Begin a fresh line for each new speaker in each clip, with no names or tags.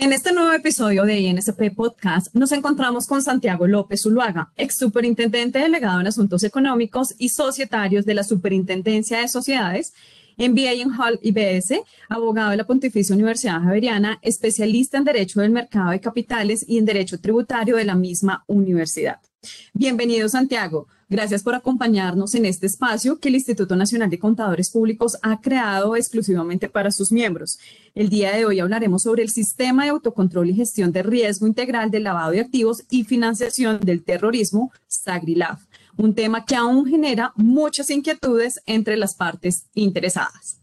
En este nuevo episodio de INSP Podcast nos encontramos con Santiago López Zuluaga, ex superintendente delegado en asuntos económicos y societarios de la Superintendencia de Sociedades, MBA en Hall IBS, abogado de la Pontificia Universidad Javeriana, especialista en Derecho del Mercado de Capitales y en Derecho Tributario de la misma universidad. Bienvenido, Santiago. Gracias por acompañarnos en este espacio que el Instituto Nacional de Contadores Públicos ha creado exclusivamente para sus miembros. El día de hoy hablaremos sobre el sistema de autocontrol y gestión de riesgo integral del lavado de activos y financiación del terrorismo, SAGRILAF, un tema que aún genera muchas inquietudes entre las partes interesadas.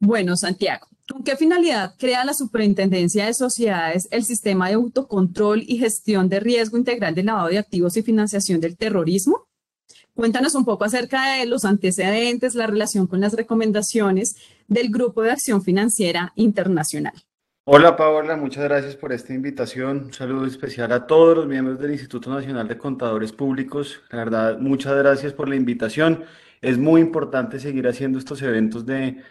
Bueno, Santiago, ¿Con qué finalidad crea la Superintendencia de Sociedades el sistema de autocontrol y gestión de riesgo integral de lavado de activos y financiación del terrorismo? Cuéntanos un poco acerca de los antecedentes, la relación con las recomendaciones del Grupo de Acción Financiera Internacional.
Hola Paola, muchas gracias por esta invitación. Un saludo especial a todos los miembros del Instituto Nacional de Contadores Públicos. La verdad, muchas gracias por la invitación. Es muy importante seguir haciendo estos eventos de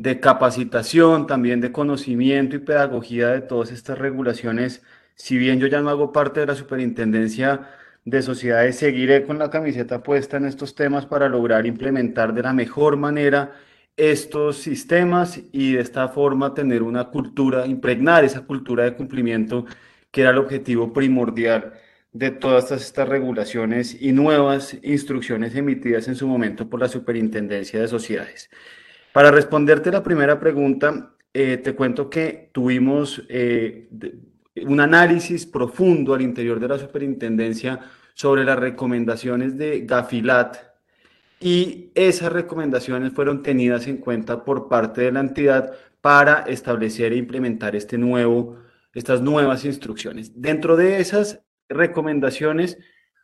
de capacitación, también de conocimiento y pedagogía de todas estas regulaciones. Si bien yo ya no hago parte de la superintendencia de sociedades, seguiré con la camiseta puesta en estos temas para lograr implementar de la mejor manera estos sistemas y de esta forma tener una cultura, impregnar esa cultura de cumplimiento que era el objetivo primordial de todas estas regulaciones y nuevas instrucciones emitidas en su momento por la Superintendencia de Sociedades. Para responderte la primera pregunta, eh, te cuento que tuvimos eh, un análisis profundo al interior de la superintendencia sobre las recomendaciones de Gafilat y esas recomendaciones fueron tenidas en cuenta por parte de la entidad para establecer e implementar este nuevo, estas nuevas instrucciones. Dentro de esas recomendaciones,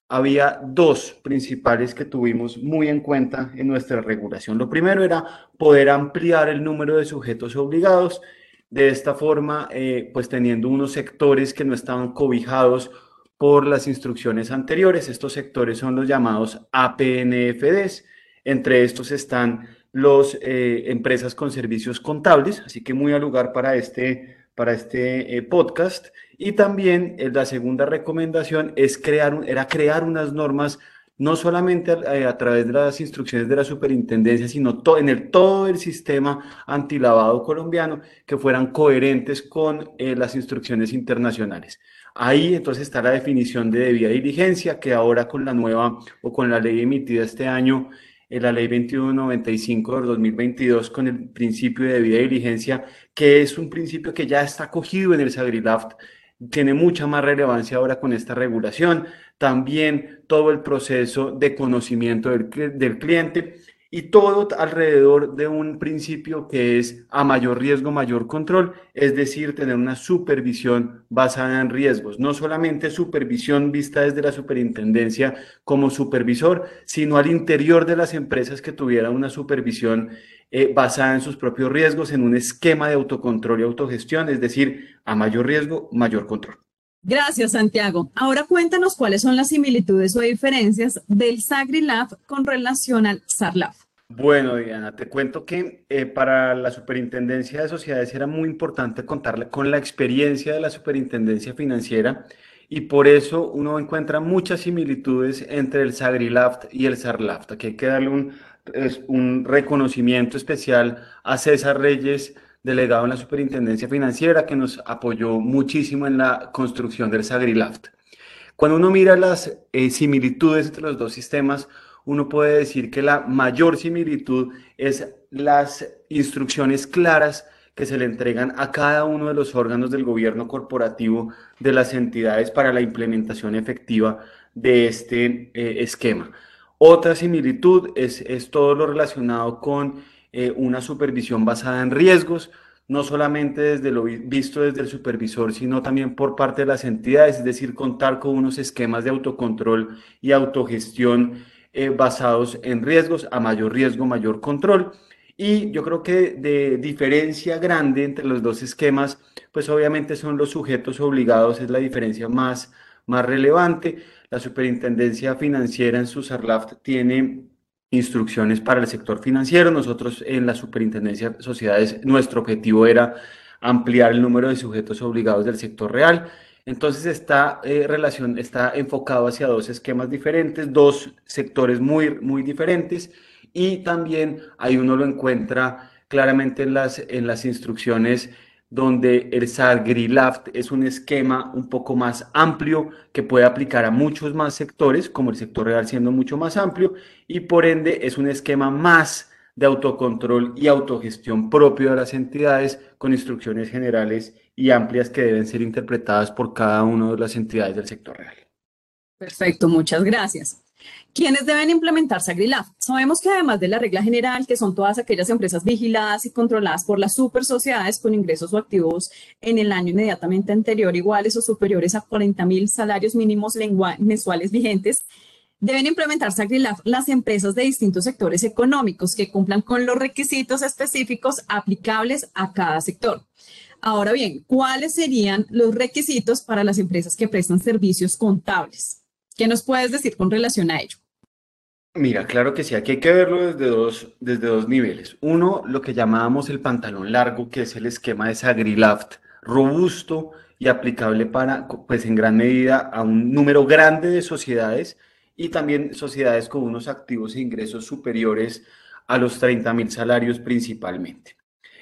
había dos principales que tuvimos muy en cuenta en nuestra regulación. Lo primero era poder ampliar el número de sujetos obligados, de esta forma, eh, pues teniendo unos sectores que no estaban cobijados por las instrucciones anteriores. Estos sectores son los llamados APNFDs. Entre estos están las eh, empresas con servicios contables, así que muy al lugar para este, para este eh, podcast. Y también eh, la segunda recomendación es crear, era crear unas normas no solamente a, a, través de las instrucciones de la superintendencia, sino en el, todo el sistema antilavado colombiano que fueran coherentes con eh, las instrucciones internacionales. Ahí entonces está la definición de debida diligencia, que ahora con la nueva o con la ley emitida este año, en la ley 2195 del 2022, con el principio de debida diligencia, que es un principio que ya está acogido en el SAGRILAFT, tiene mucha más relevancia ahora con esta regulación. También todo el proceso de conocimiento del, del cliente y todo alrededor de un principio que es a mayor riesgo, mayor control, es decir, tener una supervisión basada en riesgos, no solamente supervisión vista desde la superintendencia como supervisor, sino al interior de las empresas que tuvieran una supervisión eh, basada en sus propios riesgos, en un esquema de autocontrol y autogestión, es decir, a mayor riesgo, mayor control.
Gracias, Santiago. Ahora cuéntanos cuáles son las similitudes o diferencias del SAGRILAF con relación al SARLAF.
Bueno, Diana, te cuento que eh, para la Superintendencia de Sociedades era muy importante contarle con la experiencia de la Superintendencia Financiera y por eso uno encuentra muchas similitudes entre el SAGRILAF y el SARLAF. Aquí hay que darle un un reconocimiento especial a César Reyes, delegado en la Superintendencia Financiera, que nos apoyó muchísimo en la construcción del Sagrilaft. Cuando uno mira las eh, similitudes entre los dos sistemas, uno puede decir que la mayor similitud es las instrucciones claras que se le entregan a cada uno de los órganos del gobierno corporativo de las entidades para la implementación efectiva de este eh, esquema. Otra similitud es, es todo lo relacionado con eh, una supervisión basada en riesgos, no solamente desde lo visto desde el supervisor, sino también por parte de las entidades, es decir, contar con unos esquemas de autocontrol y autogestión eh, basados en riesgos, a mayor riesgo, mayor control. Y yo creo que de diferencia grande entre los dos esquemas, pues obviamente son los sujetos obligados, es la diferencia más, más relevante. La Superintendencia Financiera en su SARLAFT tiene instrucciones para el sector financiero. Nosotros en la Superintendencia de Sociedades, nuestro objetivo era ampliar el número de sujetos obligados del sector real. Entonces esta eh, relación está enfocado hacia dos esquemas diferentes, dos sectores muy, muy diferentes y también ahí uno lo encuentra claramente en las, en las instrucciones donde el SAGRILAFT es un esquema un poco más amplio que puede aplicar a muchos más sectores, como el sector real siendo mucho más amplio, y por ende es un esquema más de autocontrol y autogestión propio de las entidades con instrucciones generales y amplias que deben ser interpretadas por cada una de las entidades del sector real.
Perfecto, muchas gracias. ¿Quiénes deben implementar SAGRILAF? Sabemos que además de la regla general, que son todas aquellas empresas vigiladas y controladas por las super sociedades con ingresos o activos en el año inmediatamente anterior iguales o superiores a 40 mil salarios mínimos mensuales vigentes, deben implementar SAGRILAF las empresas de distintos sectores económicos que cumplan con los requisitos específicos aplicables a cada sector. Ahora bien, ¿cuáles serían los requisitos para las empresas que prestan servicios contables? ¿Qué nos puedes decir con relación a ello?
Mira, claro que sí, aquí hay que verlo desde dos, desde dos niveles. Uno, lo que llamábamos el pantalón largo, que es el esquema de Sagrilaft, robusto y aplicable para, pues en gran medida, a un número grande de sociedades y también sociedades con unos activos e ingresos superiores a los 30 mil salarios principalmente.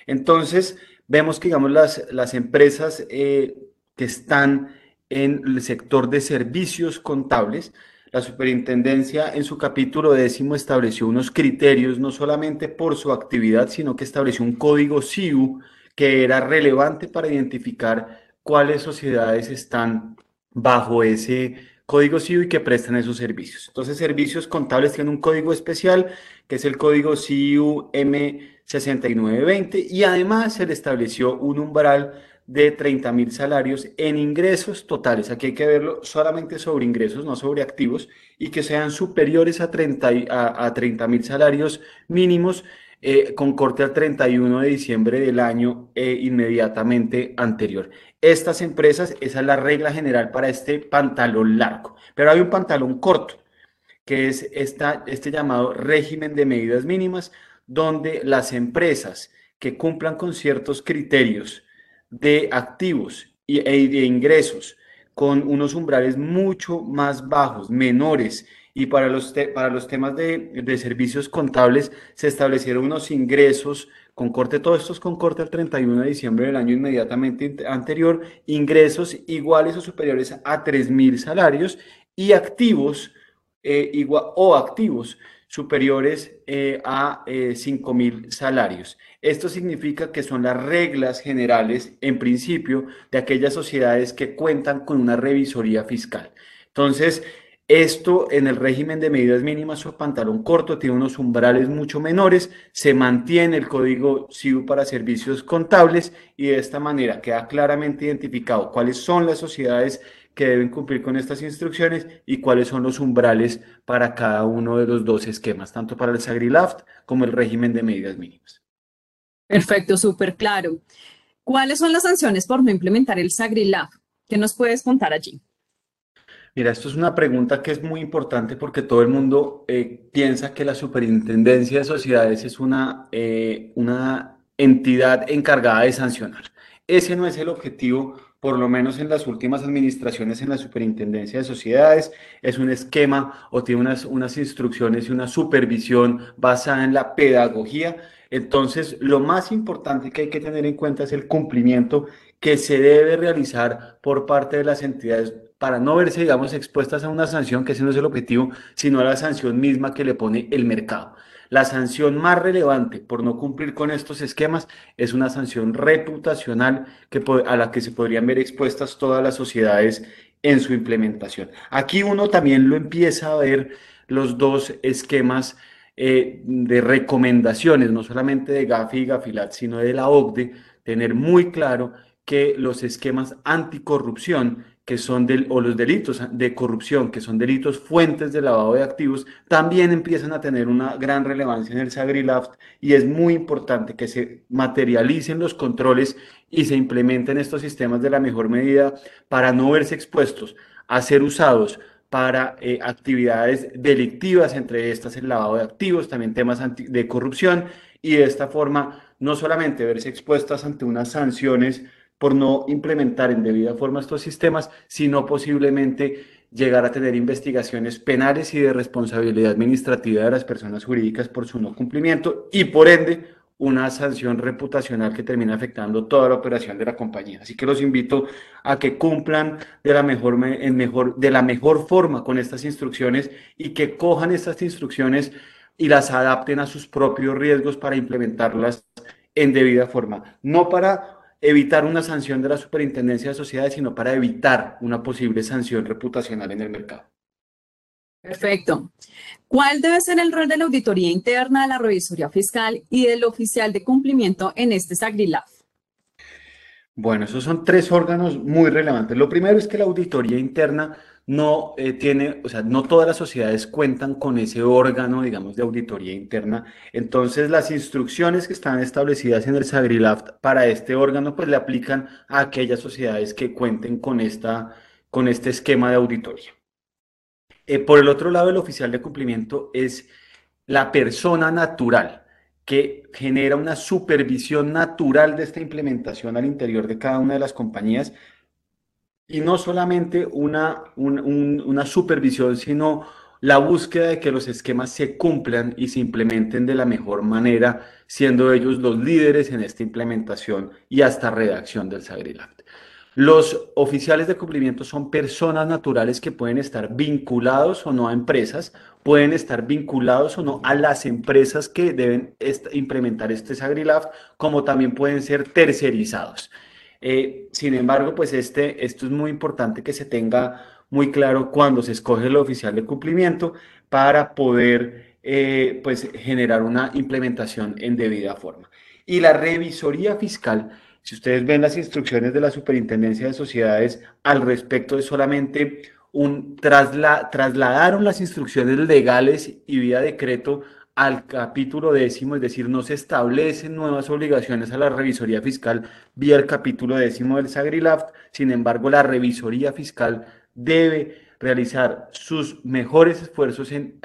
Entonces, vemos que, digamos, las, las empresas eh, que están en el sector de servicios contables, la superintendencia en su capítulo décimo estableció unos criterios no solamente por su actividad, sino que estableció un código CIU que era relevante para identificar cuáles sociedades están bajo ese código CIU y que prestan esos servicios. Entonces, servicios contables tienen un código especial que es el código CIU M6920 y además se le estableció un umbral de 30 mil salarios en ingresos totales. Aquí hay que verlo solamente sobre ingresos, no sobre activos, y que sean superiores a 30 a, mil salarios mínimos eh, con corte al 31 de diciembre del año eh, inmediatamente anterior. Estas empresas, esa es la regla general para este pantalón largo, pero hay un pantalón corto, que es esta, este llamado régimen de medidas mínimas, donde las empresas que cumplan con ciertos criterios de activos y, e de ingresos con unos umbrales mucho más bajos, menores, y para los, para los temas de, de, servicios contables se establecieron unos ingresos con corte, todos estos con corte al 31 de diciembre del año inmediatamente anterior, ingresos iguales o superiores a 3.000 salarios y activos eh, o activos superiores eh, a eh, 5 mil salarios. Esto significa que son las reglas generales, en principio, de aquellas sociedades que cuentan con una revisoría fiscal. Entonces, esto en el régimen de medidas mínimas o pantalón corto tiene unos umbrales mucho menores, se mantiene el código CIU para servicios contables y de esta manera queda claramente identificado cuáles son las sociedades que deben cumplir con estas instrucciones y cuáles son los umbrales para cada uno de los dos esquemas, tanto para el SAGRILAFT como el régimen de medidas mínimas.
Perfecto, súper claro. ¿Cuáles son las sanciones por no implementar el SAGRILAFT? ¿Qué nos puedes contar allí?
Mira, esto es una pregunta que es muy importante porque todo el mundo eh, piensa que la Superintendencia de Sociedades es una, eh, una entidad encargada de sancionar. Ese no es el objetivo por lo menos en las últimas administraciones en la Superintendencia de Sociedades, es un esquema o tiene unas, unas instrucciones y una supervisión basada en la pedagogía. Entonces, lo más importante que hay que tener en cuenta es el cumplimiento que se debe realizar por parte de las entidades para no verse, digamos, expuestas a una sanción, que ese no es el objetivo, sino a la sanción misma que le pone el mercado. La sanción más relevante por no cumplir con estos esquemas es una sanción reputacional que, a la que se podrían ver expuestas todas las sociedades en su implementación. Aquí uno también lo empieza a ver los dos esquemas eh, de recomendaciones, no solamente de GAFI y GAFILAT, sino de la OCDE, tener muy claro que los esquemas anticorrupción que son del, o los delitos de corrupción, que son delitos fuentes de lavado de activos, también empiezan a tener una gran relevancia en el SAGRILAFT y es muy importante que se materialicen los controles y se implementen estos sistemas de la mejor medida para no verse expuestos a ser usados para eh, actividades delictivas, entre estas el lavado de activos, también temas de corrupción y de esta forma no solamente verse expuestas ante unas sanciones por no implementar en debida forma estos sistemas, sino posiblemente llegar a tener investigaciones penales y de responsabilidad administrativa de las personas jurídicas por su no cumplimiento y por ende una sanción reputacional que termina afectando toda la operación de la compañía. Así que los invito a que cumplan de la mejor, en mejor, de la mejor forma con estas instrucciones y que cojan estas instrucciones y las adapten a sus propios riesgos para implementarlas en debida forma. No para evitar una sanción de la Superintendencia de Sociedades, sino para evitar una posible sanción reputacional en el mercado.
Perfecto. ¿Cuál debe ser el rol de la auditoría interna, de la revisoría fiscal y del oficial de cumplimiento en este SAGRILAF?
Bueno, esos son tres órganos muy relevantes. Lo primero es que la auditoría interna no eh, tiene, o sea, no todas las sociedades cuentan con ese órgano, digamos, de auditoría interna. Entonces, las instrucciones que están establecidas en el SAGRILAF para este órgano, pues le aplican a aquellas sociedades que cuenten con, esta, con este esquema de auditoría. Eh, por el otro lado, el oficial de cumplimiento es la persona natural que genera una supervisión natural de esta implementación al interior de cada una de las compañías y no solamente una, una supervisión, sino la búsqueda de que los esquemas se cumplan y se implementen de la mejor manera, siendo ellos los líderes en esta implementación y hasta redacción del SAGRILAB. Los oficiales de cumplimiento son personas naturales que pueden estar vinculados o no a empresas, pueden estar vinculados o no a las empresas que deben implementar este SagriLab, como también pueden ser tercerizados. Eh, sin embargo, pues este, esto es muy importante que se tenga muy claro cuando se escoge el oficial de cumplimiento para poder eh, pues, generar una implementación en debida forma. Y la revisoría fiscal si ustedes ven las instrucciones de la Superintendencia de Sociedades al respecto de solamente un trasla, trasladaron las instrucciones legales y vía decreto al capítulo décimo, es decir, no se establecen nuevas obligaciones a la revisoría fiscal vía el capítulo décimo del SAGRILAFT, sin embargo, la revisoría fiscal debe realizar sus mejores esfuerzos en,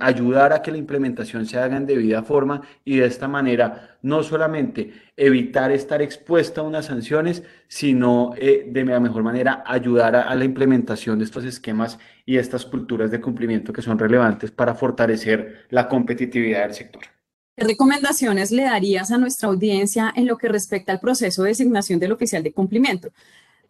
ayudar a que la implementación se haga en debida forma y de esta manera no solamente evitar estar expuesta a unas sanciones, sino eh, de la mejor manera ayudar a, la implementación de estos esquemas y estas culturas de cumplimiento que son relevantes para fortalecer la competitividad del sector.
¿Qué recomendaciones le darías a nuestra audiencia en lo que respecta al proceso de designación del oficial de cumplimiento?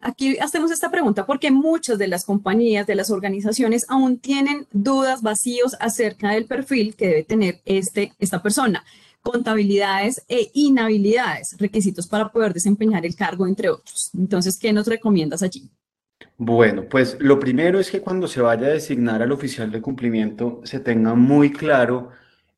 Aquí hacemos esta pregunta porque muchas de las compañías, de las organizaciones, aún tienen dudas, vacíos acerca del perfil que debe tener este, esta persona, contabilidades e inhabilidades, requisitos para poder desempeñar el cargo, entre otros. Entonces, ¿qué nos recomiendas allí?
Bueno, pues lo primero es que cuando se vaya a designar al oficial de cumplimiento se tenga muy claro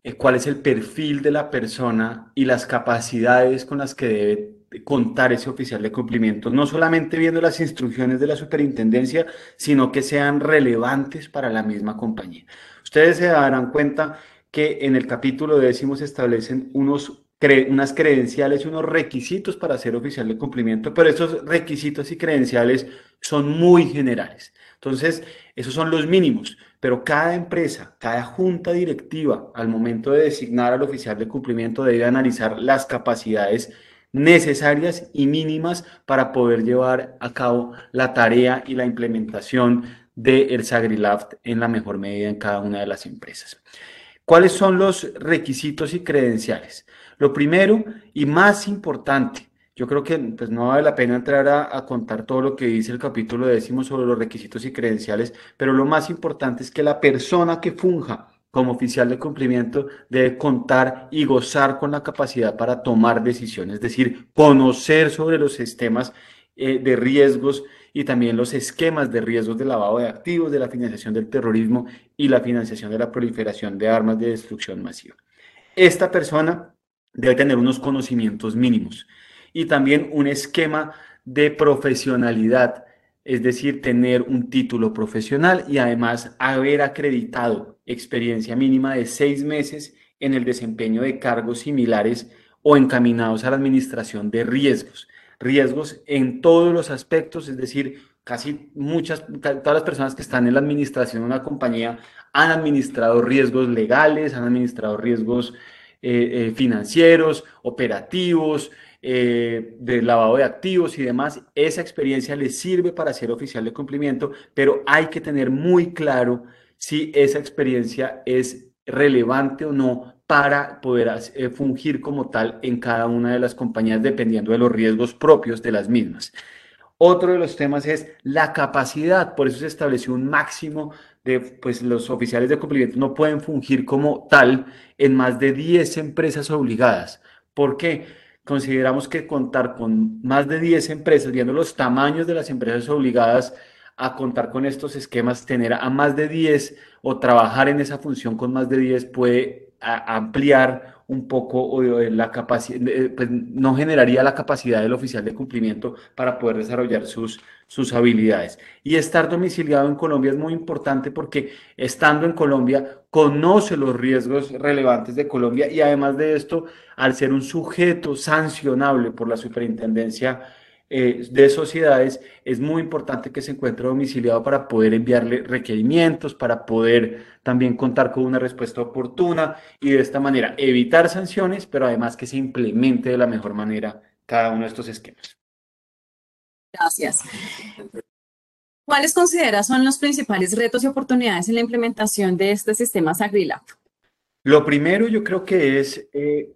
eh, cuál es el perfil de la persona y las capacidades con las que debe contar ese oficial de cumplimiento, no solamente viendo las instrucciones de la superintendencia, sino que sean relevantes para la misma compañía. Ustedes se darán cuenta que en el capítulo décimo se establecen unos unas credenciales y unos requisitos para ser oficial de cumplimiento, pero esos requisitos y credenciales son muy generales. Entonces, esos son los mínimos, pero cada empresa, cada junta directiva, al momento de designar al oficial de cumplimiento, debe analizar las capacidades necesarias y mínimas para poder llevar a cabo la tarea y la implementación del el SagriLaft en la mejor medida en cada una de las empresas. ¿Cuáles son los requisitos y credenciales? Lo primero y más importante, yo creo que pues, no vale la pena entrar a, a, contar todo lo que dice el capítulo décimo sobre los requisitos y credenciales, pero lo más importante es que la persona que funja como oficial de cumplimiento debe contar y gozar con la capacidad para tomar decisiones, es decir, conocer sobre los sistemas eh, de riesgos y también los esquemas de riesgos de lavado de activos, de la financiación del terrorismo y la financiación de la proliferación de armas de destrucción masiva. Esta persona debe tener unos conocimientos mínimos y también un esquema de profesionalidad es decir, tener un título profesional y además haber acreditado experiencia mínima de seis meses en el desempeño de cargos similares o encaminados a la administración de riesgos. Riesgos en todos los aspectos, es decir, casi muchas, todas las personas que están en la administración de una compañía han administrado riesgos legales, han administrado riesgos eh, financieros, operativos, de lavado de activos y demás, esa experiencia le sirve para ser oficial de cumplimiento, pero hay que tener muy claro si esa experiencia es relevante o no para poder eh, fungir como tal en cada una de las compañías dependiendo de los riesgos propios de las mismas. Otro de los temas es la capacidad, por eso se estableció un máximo de, pues los oficiales de cumplimiento no pueden fungir como tal en más de 10 empresas obligadas. ¿Por qué? Consideramos que contar con más de 10 empresas, viendo los tamaños de las empresas obligadas, a contar con estos esquemas, tener a más de 10 o trabajar en esa función con más de 10 puede ampliar un poco la capacidad, pues no generaría la capacidad del oficial de cumplimiento para poder desarrollar sus, sus habilidades. Y estar domiciliado en Colombia es muy importante porque estando en Colombia conoce los riesgos relevantes de Colombia y además de esto, al ser un sujeto sancionable por la superintendencia eh, de sociedades, es muy importante que se encuentre domiciliado para poder enviarle requerimientos, para poder también contar con una respuesta oportuna y de esta manera evitar sanciones, pero además que se implemente de la mejor manera cada uno de estos esquemas.
Gracias. ¿Cuáles consideras son los principales retos y oportunidades en la implementación de este sistema SAGRILAB?
Lo primero yo creo que es eh,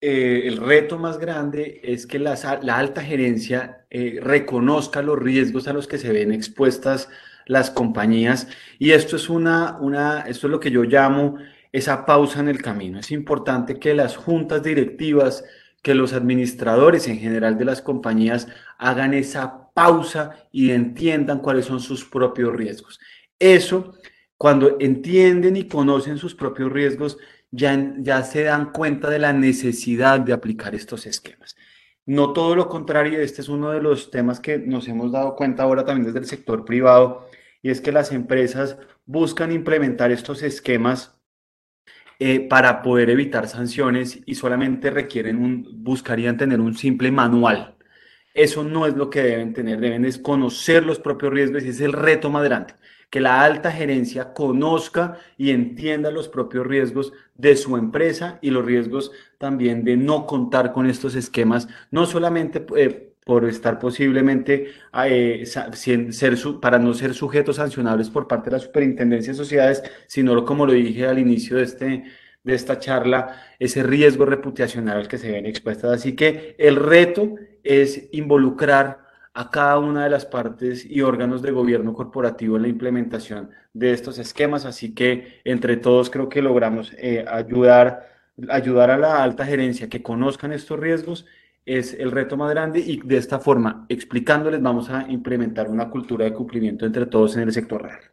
eh, el reto más grande es que la, alta gerencia eh, reconozca los riesgos a los que se ven expuestas las compañías y esto es una, una, esto es lo que yo llamo esa pausa en el camino. Es importante que las juntas directivas, que los administradores en general de las compañías hagan esa pausa y entiendan cuáles son sus propios riesgos. Eso, cuando entienden y conocen sus propios riesgos, ya, se dan cuenta de la necesidad de aplicar estos esquemas. No todo lo contrario, este es uno de los temas que nos hemos dado cuenta ahora también desde el sector privado, y es que las empresas buscan implementar estos esquemas eh, para poder evitar sanciones y solamente requieren un, buscarían tener un simple manual. Eso no es lo que deben tener, deben es conocer los propios riesgos y es el reto más grande que la alta gerencia conozca y entienda los propios riesgos de su empresa y los riesgos también de no contar con estos esquemas, no solamente eh, por estar posiblemente eh, ser, para no ser sujetos sancionables por parte de la Superintendencia de Sociedades, sino como lo dije al inicio de, este, de esta charla, ese riesgo reputacional al que se ven expuestas. Así que el reto es involucrar a cada una de las partes y órganos de gobierno corporativo en la implementación de estos esquemas. Así que entre todos creo que logramos eh, ayudar, ayudar a la alta gerencia que conozcan estos riesgos es el reto más grande y de esta forma, explicándoles, vamos a implementar una cultura de cumplimiento entre todos en el sector real.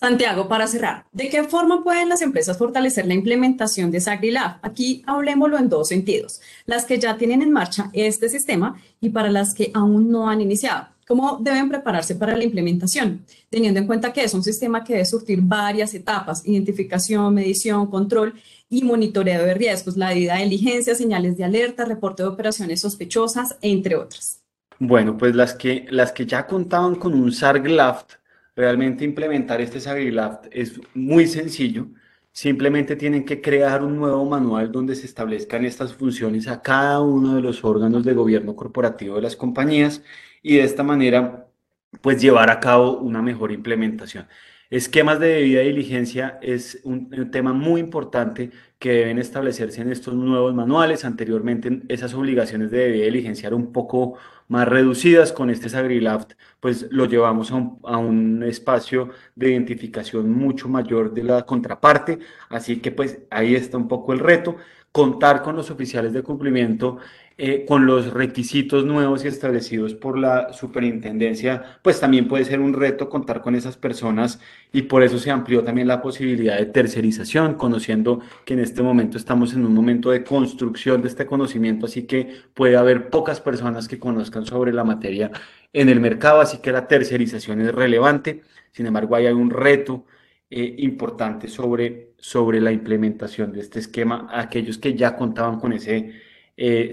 Santiago, para cerrar, ¿de qué forma pueden las empresas fortalecer la implementación de SagriLab? Aquí hablemoslo en dos sentidos, las que ya tienen en marcha este sistema y para las que aún no han iniciado. ¿Cómo deben prepararse para la implementación? Teniendo en cuenta que es un sistema que debe surtir varias etapas, identificación, medición, control y monitoreo de riesgos, la debida diligencia, señales de alerta, reporte de operaciones sospechosas, entre otras.
Bueno, pues las que, las que ya contaban con un SARGLAF Realmente implementar este SagriLab es muy sencillo. Simplemente tienen que crear un nuevo manual donde se establezcan estas funciones a cada uno de los órganos de gobierno corporativo de las compañías y de esta manera pues llevar a cabo una mejor implementación. Esquemas de debida diligencia es un, tema muy importante que deben establecerse en estos nuevos manuales. Anteriormente esas obligaciones de debida diligencia eran un poco más reducidas. Con este SagriLaft pues lo llevamos a un, a un, espacio de identificación mucho mayor de la contraparte. Así que pues ahí está un poco el reto. Contar con los oficiales de cumplimiento eh, con los requisitos nuevos y establecidos por la superintendencia, pues también puede ser un reto contar con esas personas y por eso se amplió también la posibilidad de tercerización, conociendo que en este momento estamos en un momento de construcción de este conocimiento, así que puede haber pocas personas que conozcan sobre la materia en el mercado, así que la tercerización es relevante. Sin embargo, hay un reto eh, importante sobre, sobre la implementación de este esquema aquellos que ya contaban con ese eh,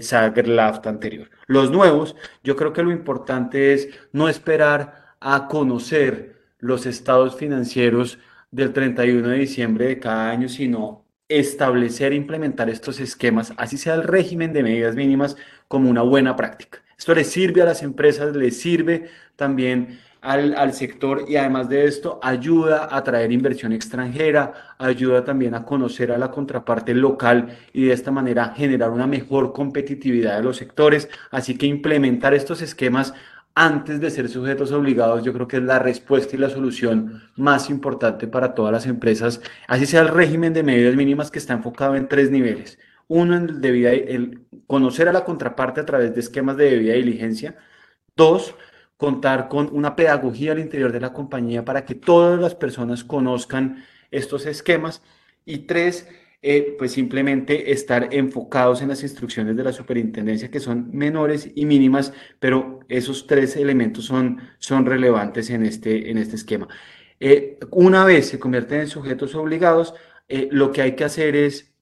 anterior. Los nuevos, yo creo que lo importante es no esperar a conocer los estados financieros del 31 de diciembre de cada año, sino establecer e implementar estos esquemas, así sea el régimen de medidas mínimas, como una buena práctica. Esto le sirve a las empresas, le sirve también al, al, sector y además de esto ayuda a traer inversión extranjera, ayuda también a conocer a la contraparte local y de esta manera generar una mejor competitividad de los sectores. Así que implementar estos esquemas antes de ser sujetos obligados, yo creo que es la respuesta y la solución más importante para todas las empresas, así sea el régimen de medidas mínimas que está enfocado en tres niveles. Uno, en el, debida, el conocer a la contraparte a través de esquemas de debida diligencia. Dos, contar con una pedagogía al interior de la compañía para que todas las personas conozcan estos esquemas. Y tres, eh, pues simplemente estar enfocados en las instrucciones de la superintendencia que son menores y mínimas, pero esos tres elementos son, son relevantes en este, en este esquema. Eh, una vez se convierten en sujetos obligados, eh, lo que hay que hacer es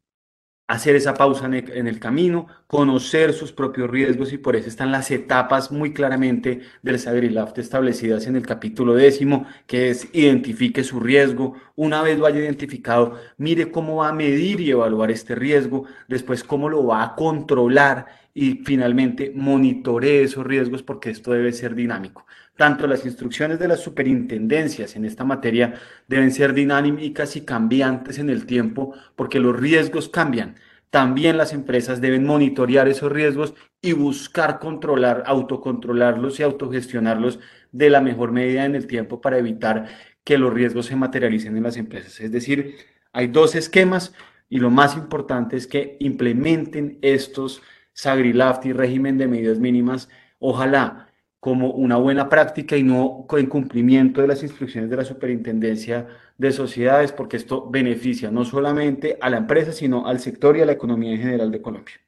hacer esa pausa en el, camino, conocer sus propios riesgos y por eso están las etapas muy claramente del Sagrilaft establecidas en el capítulo décimo, que es identifique su riesgo. Una vez lo haya identificado, mire cómo va a medir y evaluar este riesgo, después cómo lo va a controlar y finalmente monitoree esos riesgos porque esto debe ser dinámico. Tanto las instrucciones de las superintendencias en esta materia deben ser dinámicas y cambiantes en el tiempo porque los riesgos cambian. También las empresas deben monitorear esos riesgos y buscar controlar, autocontrolarlos y autogestionarlos de la mejor medida en el tiempo para evitar que los riesgos se materialicen en las empresas. Es decir, hay dos esquemas y lo más importante es que implementen estos Sagrilaft y régimen de medidas mínimas. Ojalá como una buena práctica y no en cumplimiento de las instrucciones de la Superintendencia de Sociedades, porque esto beneficia no solamente a la empresa, sino al sector y a la economía en general de Colombia.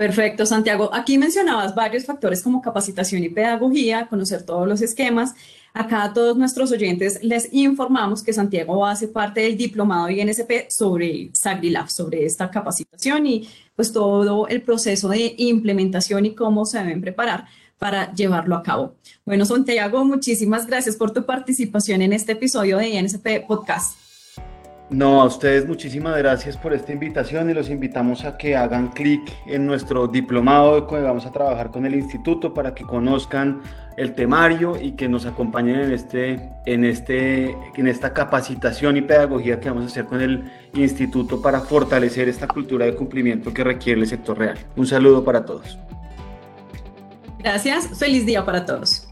Perfecto, Santiago. Aquí mencionabas varios factores como capacitación y pedagogía, conocer todos los esquemas. Acá a todos nuestros oyentes les informamos que Santiago hace parte del diplomado INSP sobre SagriLab, sobre esta capacitación y pues todo el proceso de implementación y cómo se deben preparar para llevarlo a cabo. Bueno, Santiago, muchísimas gracias por tu participación en este episodio de INSP Podcast.
No, a ustedes muchísimas gracias por esta invitación y los invitamos a que hagan clic en nuestro diplomado que vamos a trabajar con el instituto para que conozcan el temario y que nos acompañen en, este, en, este, en esta capacitación y pedagogía que vamos a hacer con el instituto para fortalecer esta cultura de cumplimiento que requiere el sector real. Un saludo para todos.
Gracias, feliz día para todos.